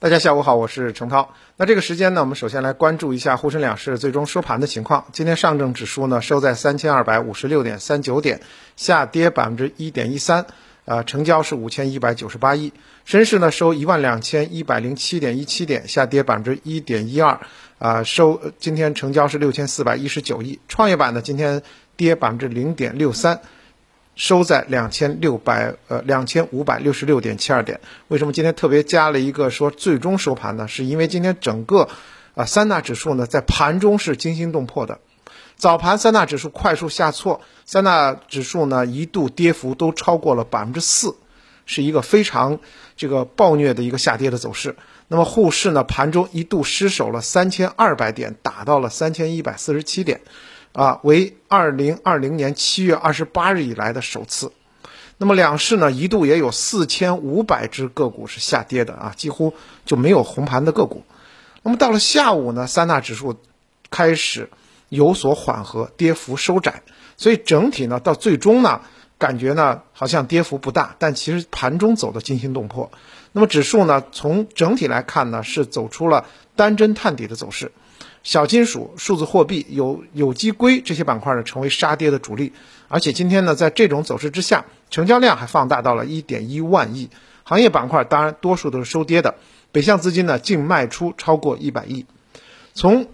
大家下午好，我是程涛。那这个时间呢，我们首先来关注一下沪深两市最终收盘的情况。今天上证指数呢收在三千二百五十六点三九点，下跌百分之一点一三，呃，成交是五千一百九十八亿。深市呢收一万两千一百零七点一七点，下跌百分之一点一二，啊，收今天成交是六千四百一十九亿。创业板呢今天跌百分之零点六三。收在两千六百呃两千五百六十六点七二点。为什么今天特别加了一个说最终收盘呢？是因为今天整个啊三大指数呢在盘中是惊心动魄的。早盘三大指数快速下挫，三大指数呢一度跌幅都超过了百分之四，是一个非常这个暴虐的一个下跌的走势。那么沪市呢盘中一度失守了三千二百点，打到了三千一百四十七点。啊，为二零二零年七月二十八日以来的首次。那么两市呢，一度也有四千五百只个股是下跌的啊，几乎就没有红盘的个股。那么到了下午呢，三大指数开始有所缓和，跌幅收窄。所以整体呢，到最终呢，感觉呢好像跌幅不大，但其实盘中走的惊心动魄。那么指数呢，从整体来看呢，是走出了单针探底的走势。小金属、数字货币、有有机硅这些板块呢，成为杀跌的主力。而且今天呢，在这种走势之下，成交量还放大到了一点一万亿。行业板块当然多数都是收跌的，北向资金呢净卖出超过一百亿。从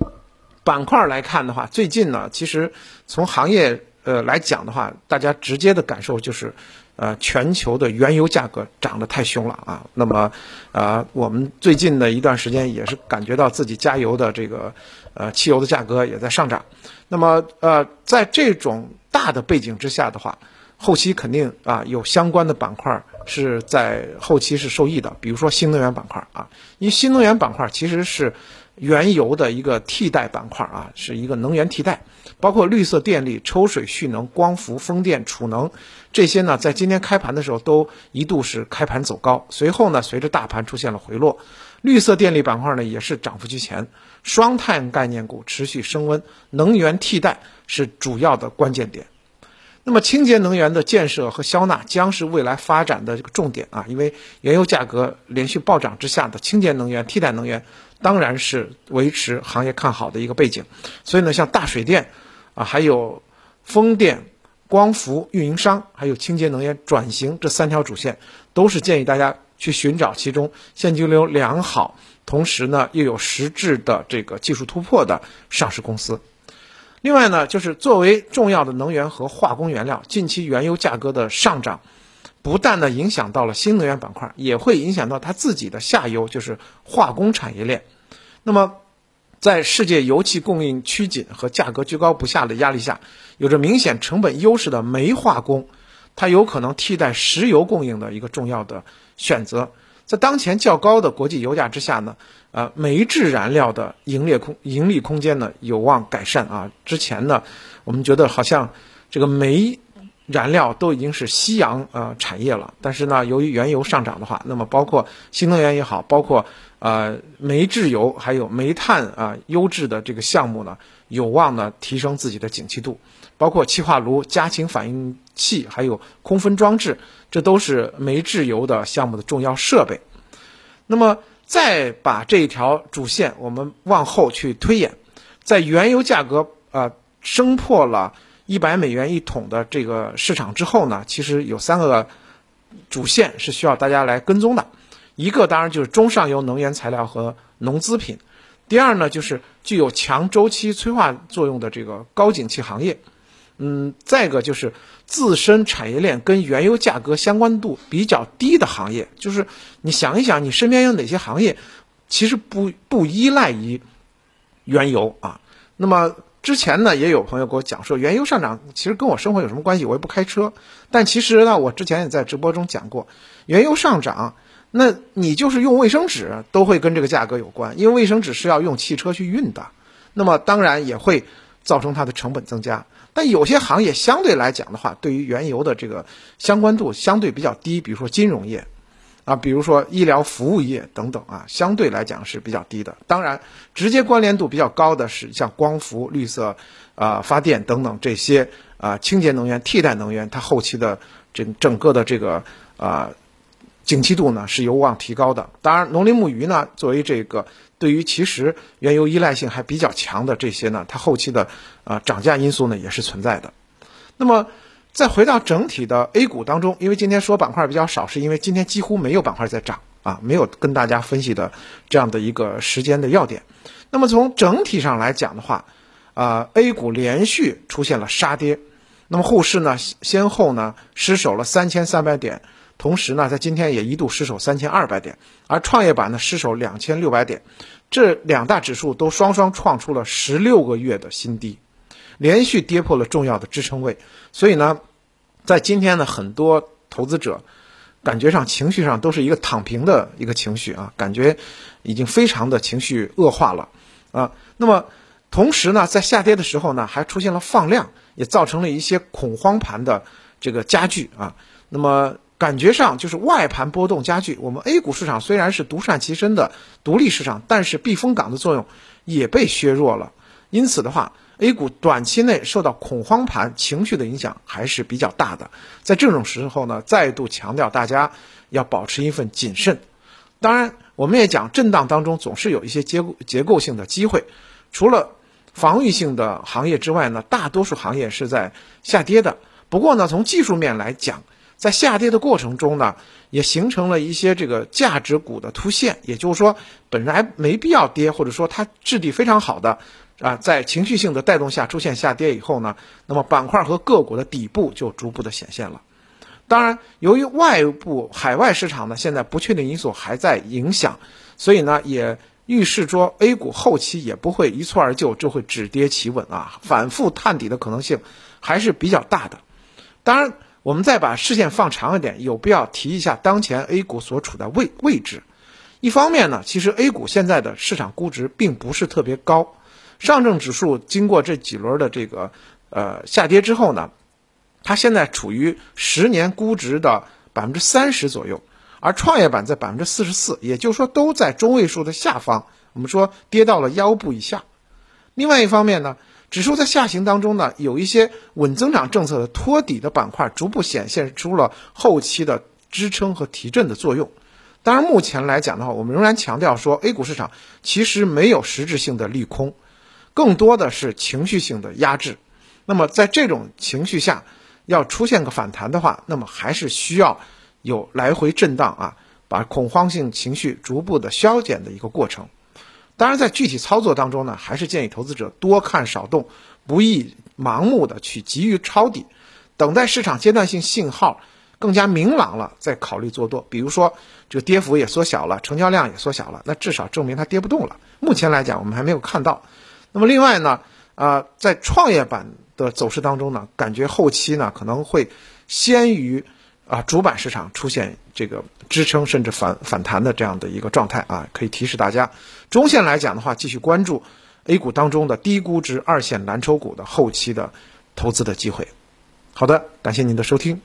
板块来看的话，最近呢，其实从行业呃来讲的话，大家直接的感受就是。呃，全球的原油价格涨得太凶了啊！那么，呃，我们最近的一段时间也是感觉到自己加油的这个，呃，汽油的价格也在上涨。那么，呃，在这种大的背景之下的话，后期肯定啊有相关的板块是在后期是受益的，比如说新能源板块啊，因为新能源板块其实是。原油的一个替代板块啊，是一个能源替代，包括绿色电力、抽水蓄能、光伏、风电、储能这些呢，在今天开盘的时候都一度是开盘走高，随后呢，随着大盘出现了回落，绿色电力板块呢也是涨幅居前，双碳概念股持续升温，能源替代是主要的关键点。那么清洁能源的建设和消纳将是未来发展的这个重点啊，因为原油价格连续暴涨之下的清洁能源、替代能源。当然是维持行业看好的一个背景，所以呢，像大水电啊，还有风电、光伏运营商，还有清洁能源转型这三条主线，都是建议大家去寻找其中现金流良好，同时呢又有实质的这个技术突破的上市公司。另外呢，就是作为重要的能源和化工原料，近期原油价格的上涨。不但呢影响到了新能源板块，也会影响到它自己的下游，就是化工产业链。那么，在世界油气供应趋紧和价格居高不下的压力下，有着明显成本优势的煤化工，它有可能替代石油供应的一个重要的选择。在当前较高的国际油价之下呢，呃，煤制燃料的盈利空盈利空间呢有望改善啊。之前呢，我们觉得好像这个煤。燃料都已经是夕阳呃产业了，但是呢，由于原油上涨的话，那么包括新能源也好，包括呃煤制油还有煤炭啊优质的这个项目呢，有望呢提升自己的景气度，包括气化炉、家禽反应器还有空分装置，这都是煤制油的项目的重要设备。那么再把这一条主线我们往后去推演，在原油价格啊升破了。一百美元一桶的这个市场之后呢，其实有三个主线是需要大家来跟踪的。一个当然就是中上游能源材料和农资品；第二呢，就是具有强周期催化作用的这个高景气行业。嗯，再一个就是自身产业链跟原油价格相关度比较低的行业。就是你想一想，你身边有哪些行业其实不不依赖于原油啊？那么。之前呢，也有朋友给我讲说，原油上涨其实跟我生活有什么关系？我也不开车。但其实呢，我之前也在直播中讲过，原油上涨，那你就是用卫生纸都会跟这个价格有关，因为卫生纸是要用汽车去运的，那么当然也会造成它的成本增加。但有些行业相对来讲的话，对于原油的这个相关度相对比较低，比如说金融业。啊，比如说医疗服务业等等啊，相对来讲是比较低的。当然，直接关联度比较高的是像光伏、绿色啊发电等等这些啊清洁能源、替代能源，它后期的整整个的这个啊景气度呢是有望提高的。当然，农林牧渔呢，作为这个对于其实原油依赖性还比较强的这些呢，它后期的啊涨价因素呢也是存在的。那么再回到整体的 A 股当中，因为今天说板块比较少，是因为今天几乎没有板块在涨啊，没有跟大家分析的这样的一个时间的要点。那么从整体上来讲的话，啊，A 股连续出现了杀跌，那么沪市呢先后呢失守了三千三百点。同时呢，在今天也一度失守三千二百点，而创业板呢失守两千六百点，这两大指数都双双创出了十六个月的新低，连续跌破了重要的支撑位。所以呢，在今天呢，很多投资者感觉上情绪上都是一个躺平的一个情绪啊，感觉已经非常的情绪恶化了啊。那么同时呢，在下跌的时候呢，还出现了放量，也造成了一些恐慌盘的这个加剧啊。那么感觉上就是外盘波动加剧。我们 A 股市场虽然是独善其身的独立市场，但是避风港的作用也被削弱了。因此的话，A 股短期内受到恐慌盘情绪的影响还是比较大的。在这种时候呢，再度强调大家要保持一份谨慎。当然，我们也讲震荡当中总是有一些结构结构性的机会。除了防御性的行业之外呢，大多数行业是在下跌的。不过呢，从技术面来讲，在下跌的过程中呢，也形成了一些这个价值股的突现，也就是说，本来没必要跌，或者说它质地非常好的，啊，在情绪性的带动下出现下跌以后呢，那么板块和个股的底部就逐步的显现了。当然，由于外部海外市场呢，现在不确定因素还在影响，所以呢，也预示着 A 股后期也不会一蹴而就，就会止跌企稳啊，反复探底的可能性还是比较大的。当然。我们再把视线放长一点，有必要提一下当前 A 股所处的位位置。一方面呢，其实 A 股现在的市场估值并不是特别高。上证指数经过这几轮的这个呃下跌之后呢，它现在处于十年估值的百分之三十左右，而创业板在百分之四十四，也就是说都在中位数的下方。我们说跌到了腰部以下。另外一方面呢。指数在下行当中呢，有一些稳增长政策的托底的板块，逐步显现出了后期的支撑和提振的作用。当然，目前来讲的话，我们仍然强调说，A 股市场其实没有实质性的利空，更多的是情绪性的压制。那么，在这种情绪下，要出现个反弹的话，那么还是需要有来回震荡啊，把恐慌性情绪逐步的消减的一个过程。当然，在具体操作当中呢，还是建议投资者多看少动，不宜盲目的去急于抄底，等待市场阶段性信号更加明朗了再考虑做多。比如说，这个跌幅也缩小了，成交量也缩小了，那至少证明它跌不动了。目前来讲，我们还没有看到。那么另外呢，啊，在创业板的走势当中呢，感觉后期呢可能会先于。啊，主板市场出现这个支撑甚至反反弹的这样的一个状态啊，可以提示大家，中线来讲的话，继续关注 A 股当中的低估值二线蓝筹股的后期的投资的机会。好的，感谢您的收听。